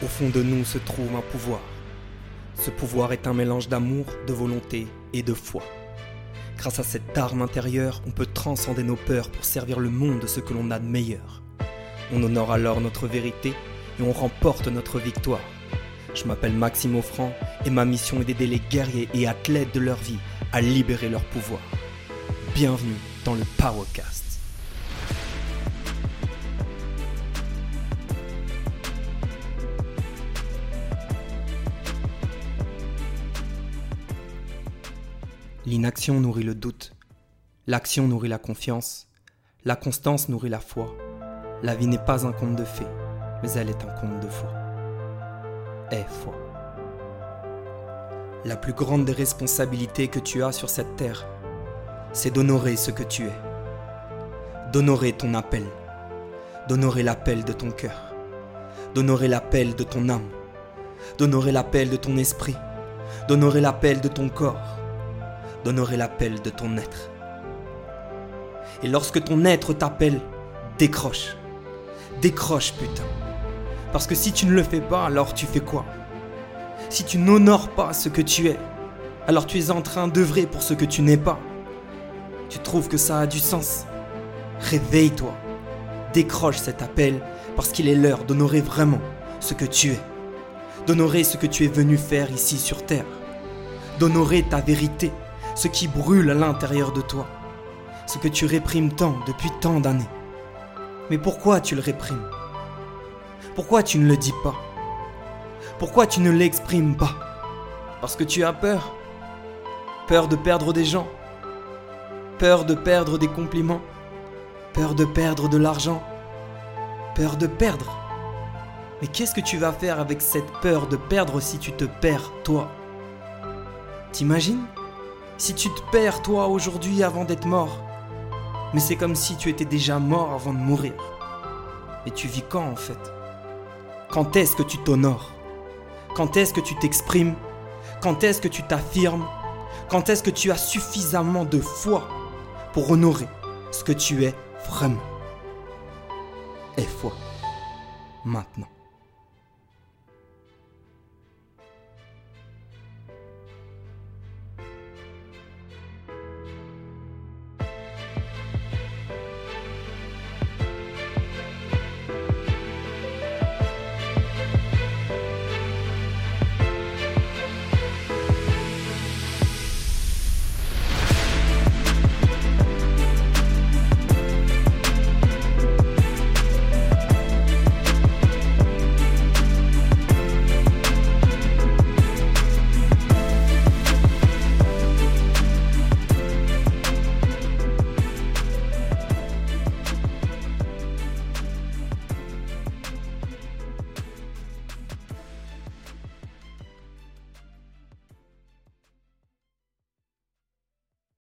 Au fond de nous se trouve un pouvoir. Ce pouvoir est un mélange d'amour, de volonté et de foi. Grâce à cette arme intérieure, on peut transcender nos peurs pour servir le monde de ce que l'on a de meilleur. On honore alors notre vérité et on remporte notre victoire. Je m'appelle Maxime Offrand et ma mission est d'aider les guerriers et athlètes de leur vie à libérer leur pouvoir. Bienvenue dans le Powercast. L'inaction nourrit le doute, l'action nourrit la confiance, la constance nourrit la foi. La vie n'est pas un conte de fées, mais elle est un conte de foi. Aie foi. La plus grande des responsabilités que tu as sur cette terre, c'est d'honorer ce que tu es. D'honorer ton appel. D'honorer l'appel de ton cœur. D'honorer l'appel de ton âme. D'honorer l'appel de ton esprit. D'honorer l'appel de ton corps d'honorer l'appel de ton être. Et lorsque ton être t'appelle, décroche. Décroche, putain. Parce que si tu ne le fais pas, alors tu fais quoi? Si tu n'honores pas ce que tu es, alors tu es en train d'œuvrer pour ce que tu n'es pas. Tu trouves que ça a du sens? Réveille-toi. Décroche cet appel parce qu'il est l'heure d'honorer vraiment ce que tu es. D'honorer ce que tu es venu faire ici sur Terre. D'honorer ta vérité ce qui brûle à l'intérieur de toi, ce que tu réprimes tant depuis tant d'années. Mais pourquoi tu le réprimes? Pourquoi tu ne le dis pas? Pourquoi tu ne l'exprimes pas? Parce que tu as peur. Peur de perdre des gens. Peur de perdre des compliments. Peur de perdre de l'argent. Peur de perdre. Mais qu'est-ce que tu vas faire avec cette peur de perdre si tu te perds toi? T'imagines? Si tu te perds toi aujourd'hui avant d'être mort, mais c'est comme si tu étais déjà mort avant de mourir. Et tu vis quand en fait? Quand est-ce que tu t'honores? Quand est-ce que tu t'exprimes? Quand est-ce que tu t'affirmes? Quand est-ce que tu as suffisamment de foi pour honorer ce que tu es vraiment? Et foi, maintenant.